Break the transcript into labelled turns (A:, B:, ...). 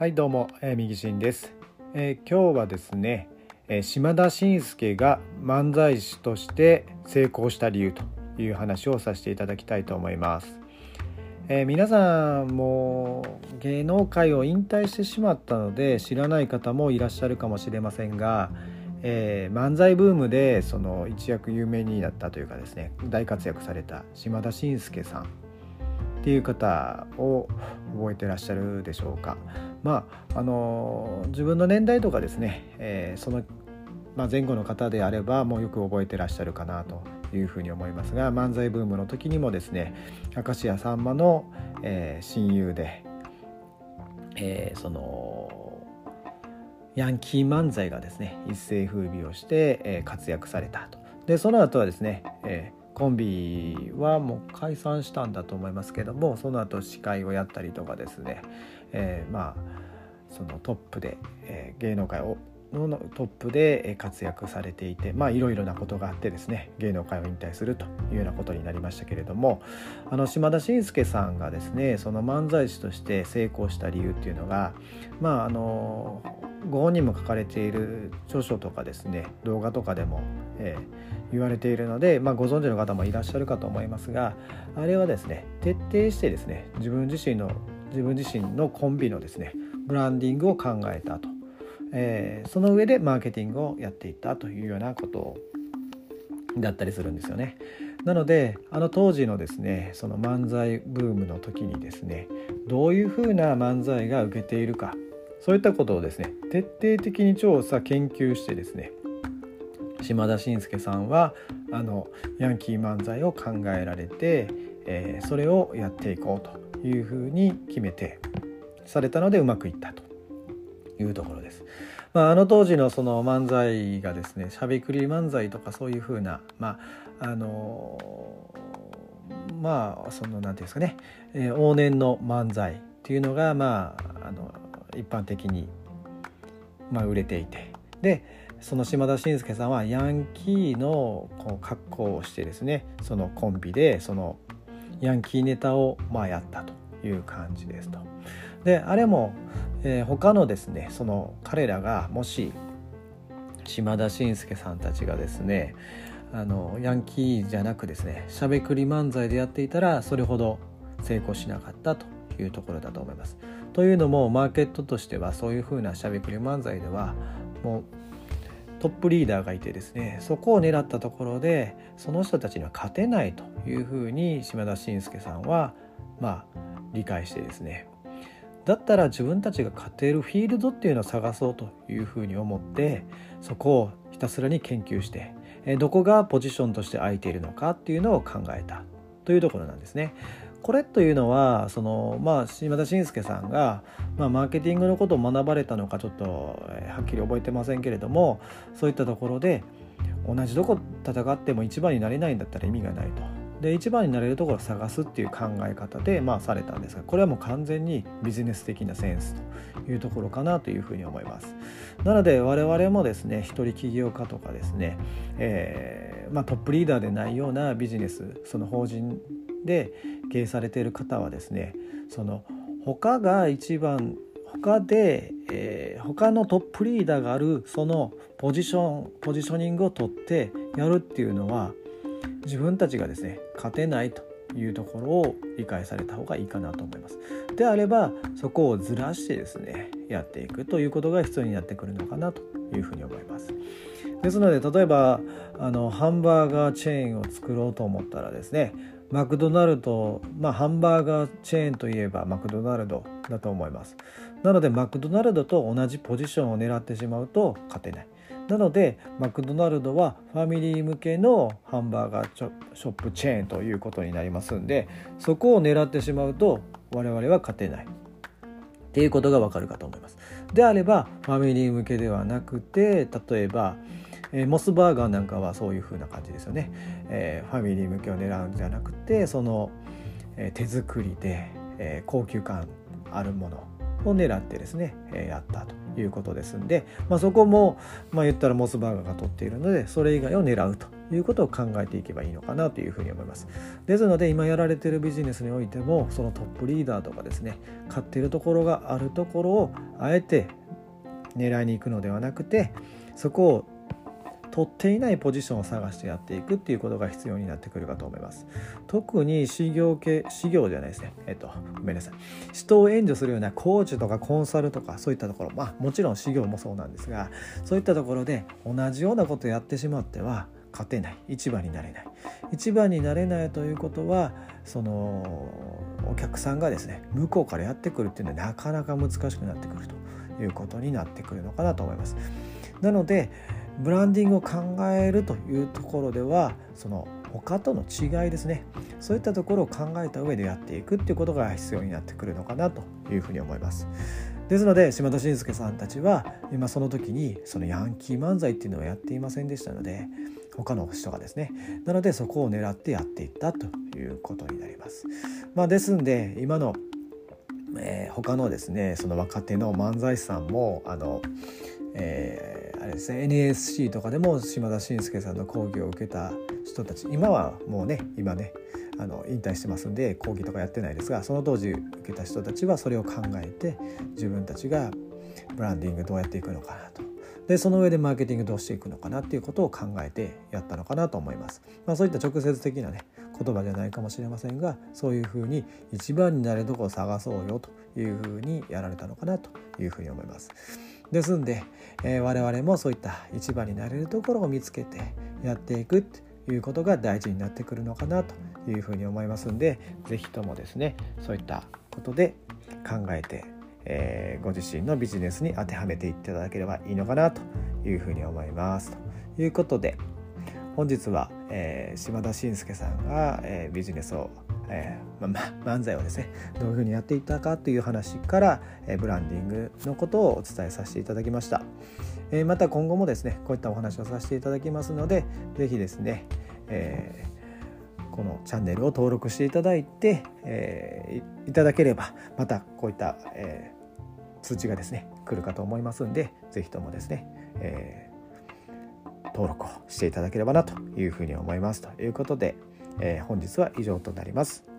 A: はいどうも、えー、右進です、えー、今日はですね、えー、島田紳介が漫才師として成功した理由という話をさせていただきたいと思います、えー、皆さんも芸能界を引退してしまったので知らない方もいらっしゃるかもしれませんが、えー、漫才ブームでその一躍有名になったというかですね大活躍された島田紳介さん。っていう方を覚えてらっしゃるでしょうか。まああの自分の年代とかですね、えー、その、まあ、前後の方であればもうよく覚えてらっしゃるかなというふうに思いますが漫才ブームの時にもですね明石家さんまの、えー、親友で、えー、そのヤンキー漫才がですね一世風靡をして、えー、活躍されたと。でその後はですね、えー、コンビはもう解散したんだと思いますけどもその後司会をやったりとかですね、えー、まあそのトップで、えー、芸能界をのトップで活躍されていてまあいろいろなことがあってですね芸能界を引退するというようなことになりましたけれどもあの島田紳介さんがですねその漫才師として成功した理由っていうのがまああのご本人も書かれている著書とかですね動画とかでも、えー、言われているので、まあ、ご存知の方もいらっしゃるかと思いますがあれはですね徹底してですね自分自身の自分自身のコンビのですねブランディングを考えたと、えー、その上でマーケティングをやっていったというようなことだったりするんですよね。なのであの当時のですねその漫才ブームの時にですねどういうふうな漫才が受けているかそういったことをですね徹底的に調査研究してですね島田紳介さんはあのヤンキー漫才を考えられて、えー、それをやっていこうというふうに決めてされたのでうまくいったというところです。まあ、あの当時のその漫才がですねしゃべくり漫才とかそういうふうなまああのまあその何て言うんですかね、えー、往年の漫才っていうのがまああの一般的に、まあ、売れていてでその島田紳介さんはヤンキーのこう格好をしてですねそのコンビでそのヤンキーネタをまあやったという感じですと。であれも、えー、他のですねその彼らがもし島田紳介さんたちがですねあのヤンキーじゃなくですねしゃべくり漫才でやっていたらそれほど成功しなかったというところだと思います。というのもマーケットとしてはそういうふうなしゃべくり漫才ではもうトップリーダーがいてですねそこを狙ったところでその人たちには勝てないというふうに島田紳介さんはまあ理解してですねだったら自分たちが勝てるフィールドっていうのを探そうというふうに思ってそこをひたすらに研究してどこがポジションとして空いているのかっていうのを考えたというところなんですね。これというのはその、まあ、島田紳介さんが、まあ、マーケティングのことを学ばれたのかちょっと、えはっきり覚えてませんけれどもそういったところで同じとこ戦っても一番になれないんだったら意味がないと。で一番になれるところを探すっていう考え方で、まあ、されたんですがこれはもう完全にビジネス的なセンスというところかなというふうに思います。なので我々もですね一人起業家とかですね、えーまあ、トップリーダーでないようなビジネスその法人で経営されている方はですねその他が一番他で、えー、他のトップリーダーがあるそのポジションポジショニングを取ってやるっていうのは自分たちがですね勝てないというところを理解された方がいいかなと思います。であればそこをずらしてですねやっていくということが必要になってくるのかなというふうに思います。ですので例えばあのハンバーガーチェーンを作ろうと思ったらですねマクドナルドまあハンバーガーチェーンといえばマクドナルドだと思いますなのでマクドナルドと同じポジションを狙ってしまうと勝てないなのでマクドナルドはファミリー向けのハンバーガーショップチェーンということになりますんでそこを狙ってしまうと我々は勝てない。っていうことがわかるかと思います。であればファミリー向けではなくて例えばえー、モスバーガーなんかはそういう風な感じですよね、えー、ファミリー向けを狙うんじゃなくてその、えー、手作りで、え高級感あるものを狙ってですね、えやったということですんで、まあ、そこも、まあ、言ったらモスバーガーが取っているのでそれ以外を狙うということを考えていけばいいのかなというふうに思います。ですので今やられているビジネスにおいてもそのトップリーダーとかですね買っているところがあるところをあえて狙いに行くのではなくてそこを取っていないポジションを探してやっていくっていうことが必要になってくるかと思います。特に修行系、修行じゃないですね。えっと、ごめんなさい。人を援助するようなコーチとかコンサルとかそういったところ、まあもちろん修行もそうなんですが、そういったところで同じようなことをやってしまっては勝てない一番になれない一番になれないということはそのお客さんがですね向こうからやってくるっていうのはなかなか難しくなってくるということになってくるのかなと思いますなのでブランディングを考えるというところではその他との違いですね。そういったところを考えた上でやっていくっていうことが必要になってくるのかなというふうに思います。ですので島田紳介さんたちは今その時にそのヤンキー漫才っていうのをやっていませんでしたので他の人がですね。なのでそこを狙ってやっていったということになります、まあ、ですんで今の、えー、他のですねその若手の漫才師さんもあの、えーあれですね NSC とかでも島田紳介さんの講義を受けた人たち今はもうね今ねあの引退してますんで講義とかやってないですがその当時受けた人たちはそれを考えて自分たちがブランディングどうやっていくのかなとでその上でマーケティングどうしていくのかなっていうことを考えてやったのかなと思います、まあ、そういった直接的なね言葉じゃないかもしれませんがそういうふうに一番になれるとこを探そうよというふうにやられたのかなというふうに思います。ですんで、えー、我々もそういった一番になれるところを見つけてやっていくということが大事になってくるのかなというふうに思いますんで是非ともですねそういったことで考えて、えー、ご自身のビジネスに当てはめていっていただければいいのかなというふうに思います。ということで本日は、えー、島田紳介さんが、えー、ビジネスをえー、ま、漫才をですねどういうふうにやっていったかという話から、えブランディングのことをお伝えさせていただきました、えまた今後もですねこういったお話をさせていただきますので是非ですね、えー、このチャンネルを登録していただいて、えー、いただければまたこういった、えー、通知がですね来るかと思いますんで是非ともですね、え登録をしていただければなというふうに思います。ということでえー、本日は以上となります。